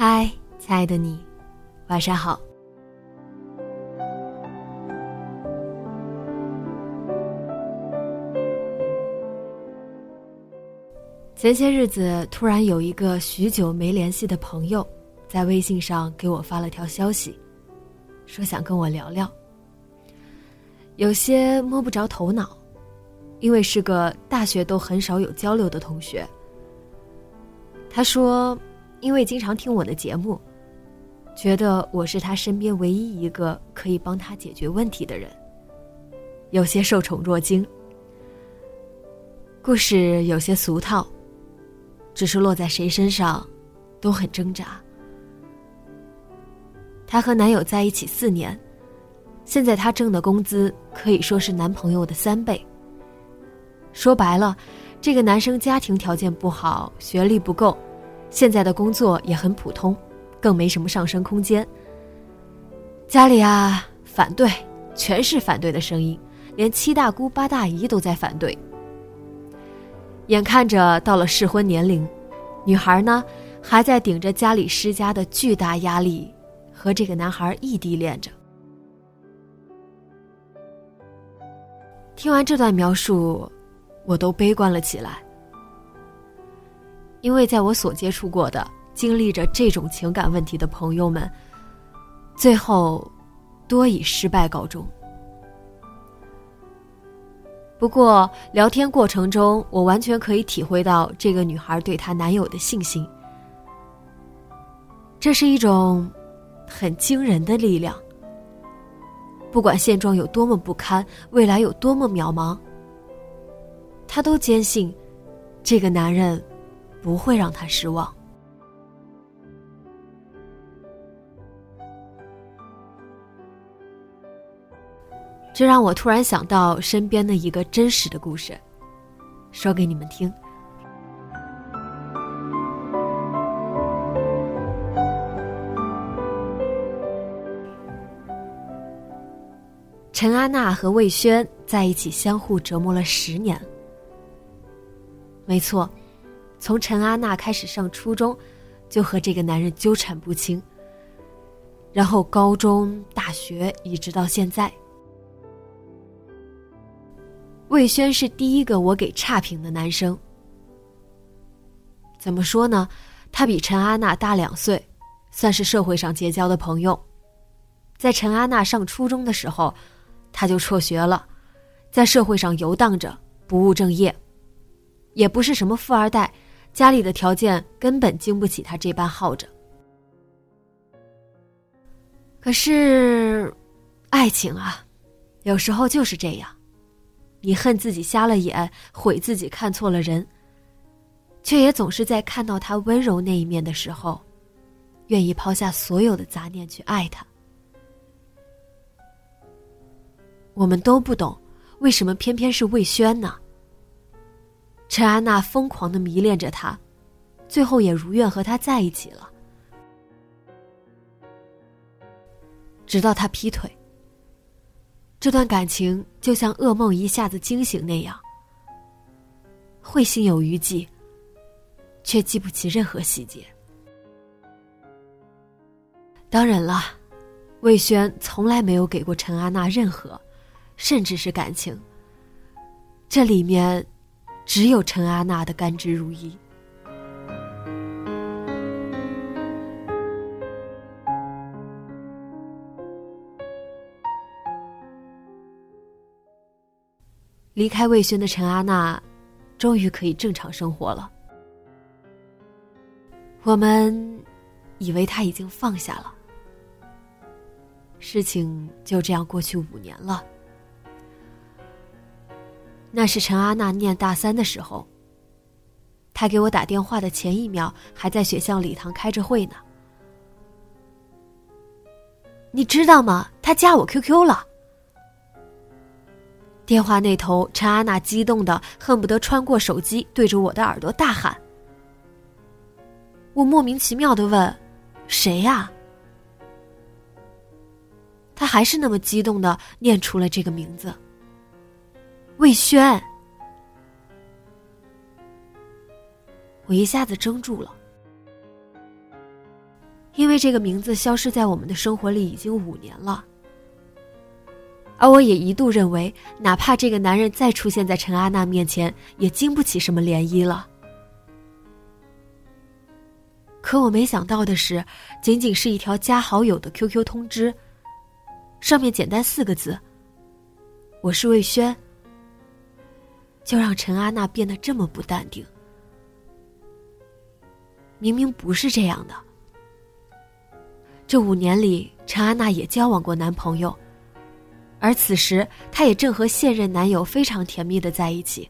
嗨，亲爱的你，晚上好。前些日子，突然有一个许久没联系的朋友，在微信上给我发了条消息，说想跟我聊聊。有些摸不着头脑，因为是个大学都很少有交流的同学。他说。因为经常听我的节目，觉得我是他身边唯一一个可以帮他解决问题的人，有些受宠若惊。故事有些俗套，只是落在谁身上，都很挣扎。她和男友在一起四年，现在她挣的工资可以说是男朋友的三倍。说白了，这个男生家庭条件不好，学历不够。现在的工作也很普通，更没什么上升空间。家里啊，反对，全是反对的声音，连七大姑八大姨都在反对。眼看着到了适婚年龄，女孩呢还在顶着家里施加的巨大压力，和这个男孩异地恋着。听完这段描述，我都悲观了起来。因为在我所接触过的、经历着这种情感问题的朋友们，最后多以失败告终。不过聊天过程中，我完全可以体会到这个女孩对她男友的信心。这是一种很惊人的力量。不管现状有多么不堪，未来有多么渺茫，她都坚信这个男人。不会让他失望。这让我突然想到身边的一个真实的故事，说给你们听。陈安娜和魏轩在一起相互折磨了十年。没错。从陈阿娜开始上初中，就和这个男人纠缠不清。然后高中、大学，一直到现在，魏轩是第一个我给差评的男生。怎么说呢？他比陈阿娜大两岁，算是社会上结交的朋友。在陈阿娜上初中的时候，他就辍学了，在社会上游荡着，不务正业，也不是什么富二代。家里的条件根本经不起他这般耗着。可是，爱情啊，有时候就是这样，你恨自己瞎了眼，悔自己看错了人，却也总是在看到他温柔那一面的时候，愿意抛下所有的杂念去爱他。我们都不懂，为什么偏偏是魏轩呢？陈安娜疯狂的迷恋着他，最后也如愿和他在一起了。直到他劈腿，这段感情就像噩梦一下子惊醒那样，会心有余悸，却记不起任何细节。当然了，魏轩从来没有给过陈安娜任何，甚至是感情。这里面。只有陈阿娜的甘之如饴。离开魏轩的陈阿娜终于可以正常生活了。我们以为他已经放下了。事情就这样过去五年了。那是陈阿娜念大三的时候。他给我打电话的前一秒，还在学校礼堂开着会呢。你知道吗？他加我 QQ 了。电话那头，陈阿娜激动的恨不得穿过手机，对着我的耳朵大喊。我莫名其妙的问：“谁呀？”他还是那么激动的念出了这个名字：魏轩。我一下子怔住了，因为这个名字消失在我们的生活里已经五年了，而我也一度认为，哪怕这个男人再出现在陈阿娜面前，也经不起什么涟漪了。可我没想到的是，仅仅是一条加好友的 QQ 通知，上面简单四个字：“我是魏轩”，就让陈安娜变得这么不淡定。明明不是这样的。这五年里，陈安娜也交往过男朋友，而此时她也正和现任男友非常甜蜜的在一起。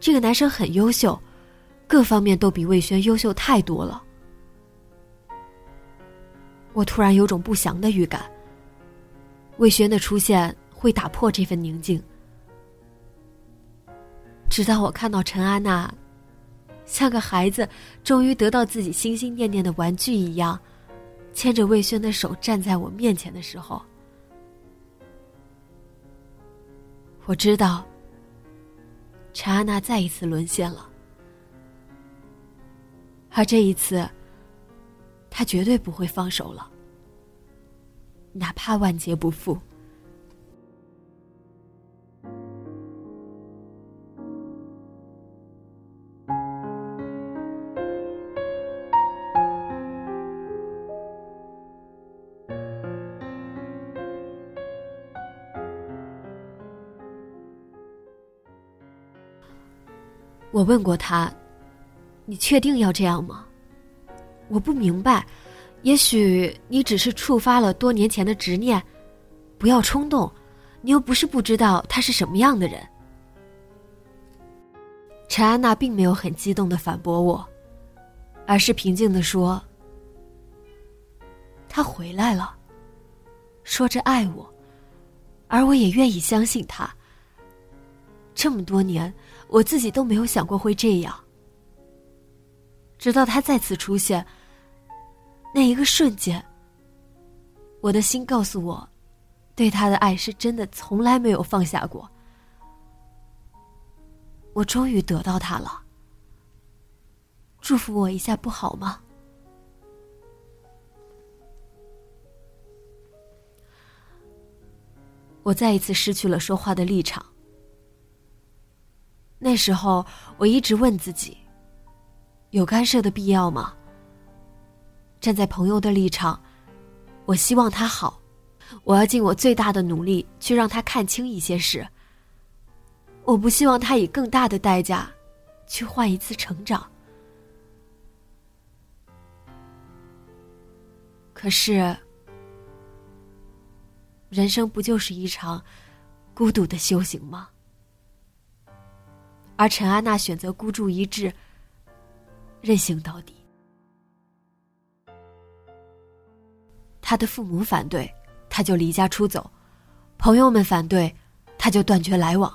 这个男生很优秀，各方面都比魏轩优秀太多了。我突然有种不祥的预感。魏轩的出现会打破这份宁静。直到我看到陈安娜。像个孩子终于得到自己心心念念的玩具一样，牵着魏轩的手站在我面前的时候，我知道，陈安娜再一次沦陷了，而这一次，她绝对不会放手了，哪怕万劫不复。我问过他：“你确定要这样吗？”我不明白，也许你只是触发了多年前的执念。不要冲动，你又不是不知道他是什么样的人。陈安娜并没有很激动的反驳我，而是平静的说：“他回来了，说着爱我，而我也愿意相信他。这么多年。”我自己都没有想过会这样，直到他再次出现。那一个瞬间，我的心告诉我，对他的爱是真的，从来没有放下过。我终于得到他了，祝福我一下不好吗？我再一次失去了说话的立场。那时候，我一直问自己：有干涉的必要吗？站在朋友的立场，我希望他好，我要尽我最大的努力去让他看清一些事。我不希望他以更大的代价去换一次成长。可是，人生不就是一场孤独的修行吗？而陈安娜选择孤注一掷，任性到底。他的父母反对，他就离家出走；朋友们反对，他就断绝来往。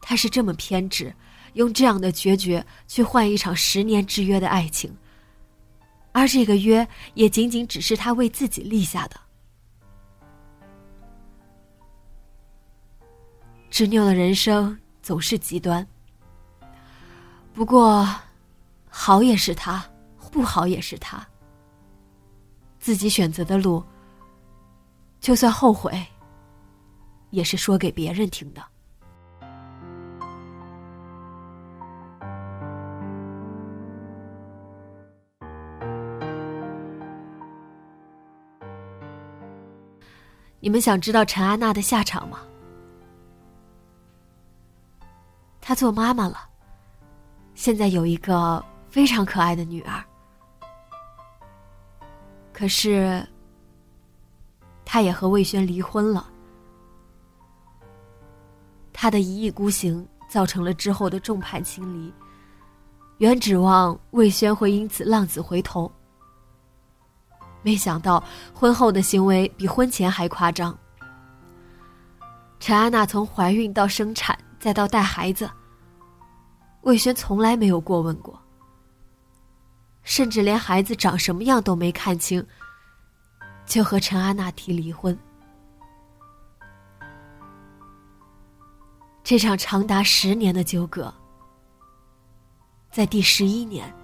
他是这么偏执，用这样的决绝去换一场十年之约的爱情，而这个约也仅仅只是他为自己立下的。执拗的人生。总是极端。不过，好也是他，不好也是他。自己选择的路，就算后悔，也是说给别人听的。你们想知道陈安娜的下场吗？她做妈妈了，现在有一个非常可爱的女儿。可是，她也和魏轩离婚了。他的一意孤行造成了之后的众叛亲离，原指望魏轩会因此浪子回头。没想到婚后的行为比婚前还夸张。陈安娜从怀孕到生产再到带孩子，魏轩从来没有过问过，甚至连孩子长什么样都没看清，就和陈安娜提离婚。这场长达十年的纠葛，在第十一年，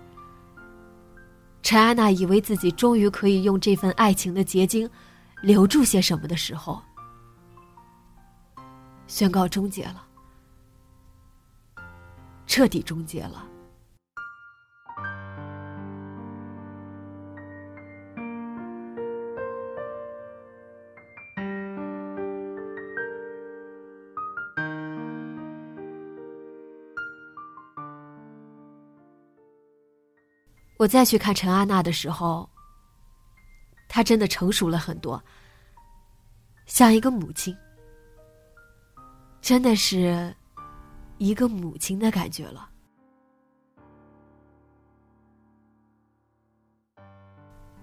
陈安娜以为自己终于可以用这份爱情的结晶留住些什么的时候，宣告终结了，彻底终结了。我再去看陈阿娜的时候，她真的成熟了很多，像一个母亲，真的是一个母亲的感觉了。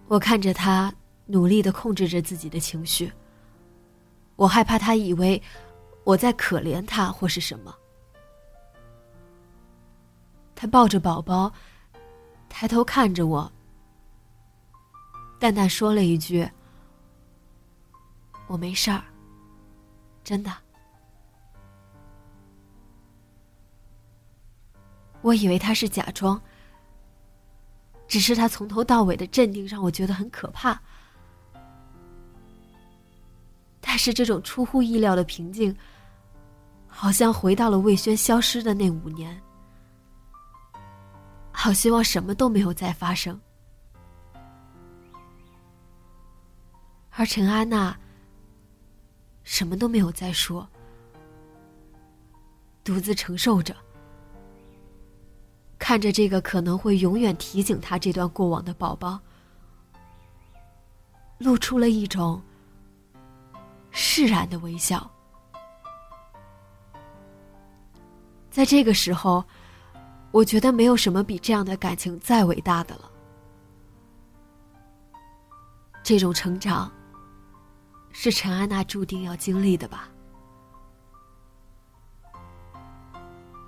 我看着她努力的控制着自己的情绪，我害怕她以为我在可怜她或是什么。她抱着宝宝。抬头看着我，淡淡说了一句：“我没事儿，真的。”我以为他是假装，只是他从头到尾的镇定让我觉得很可怕。但是这种出乎意料的平静，好像回到了魏轩消失的那五年。好希望什么都没有再发生，而陈安娜什么都没有再说，独自承受着，看着这个可能会永远提醒他这段过往的宝宝，露出了一种释然的微笑。在这个时候。我觉得没有什么比这样的感情再伟大的了。这种成长，是陈安娜注定要经历的吧？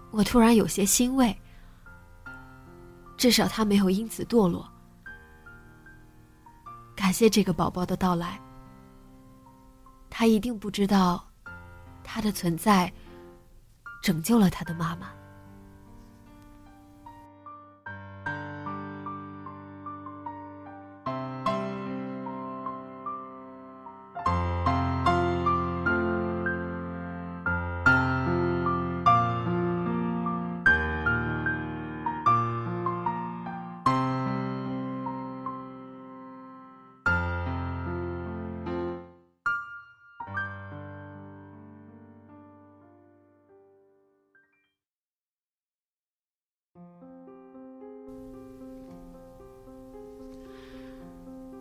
我突然有些欣慰，至少他没有因此堕落。感谢这个宝宝的到来，他一定不知道，他的存在，拯救了他的妈妈。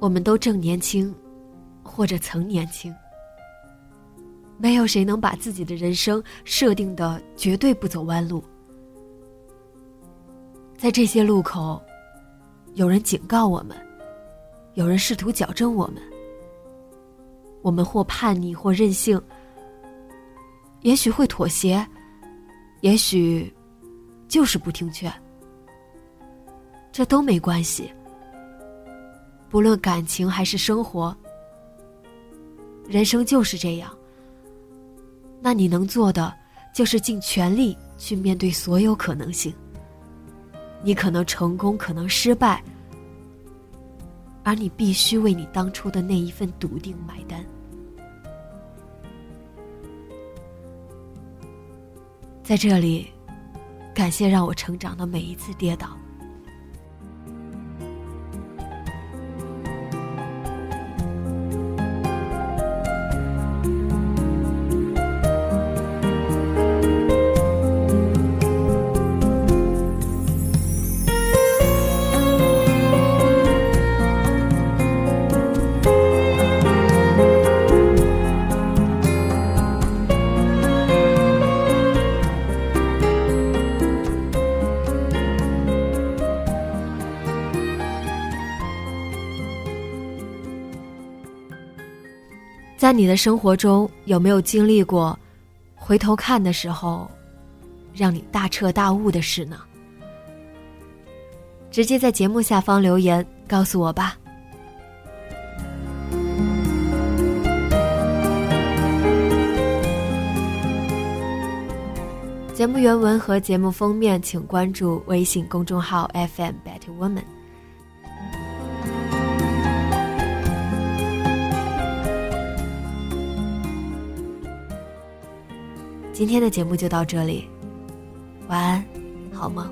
我们都正年轻，或者曾年轻。没有谁能把自己的人生设定的绝对不走弯路。在这些路口，有人警告我们，有人试图矫正我们。我们或叛逆，或任性，也许会妥协，也许就是不听劝。这都没关系。不论感情还是生活，人生就是这样。那你能做的，就是尽全力去面对所有可能性。你可能成功，可能失败，而你必须为你当初的那一份笃定买单。在这里，感谢让我成长的每一次跌倒。你的生活中，有没有经历过回头看的时候，让你大彻大悟的事呢？直接在节目下方留言告诉我吧。节目原文和节目封面，请关注微信公众号 FM Better Woman。今天的节目就到这里晚安好吗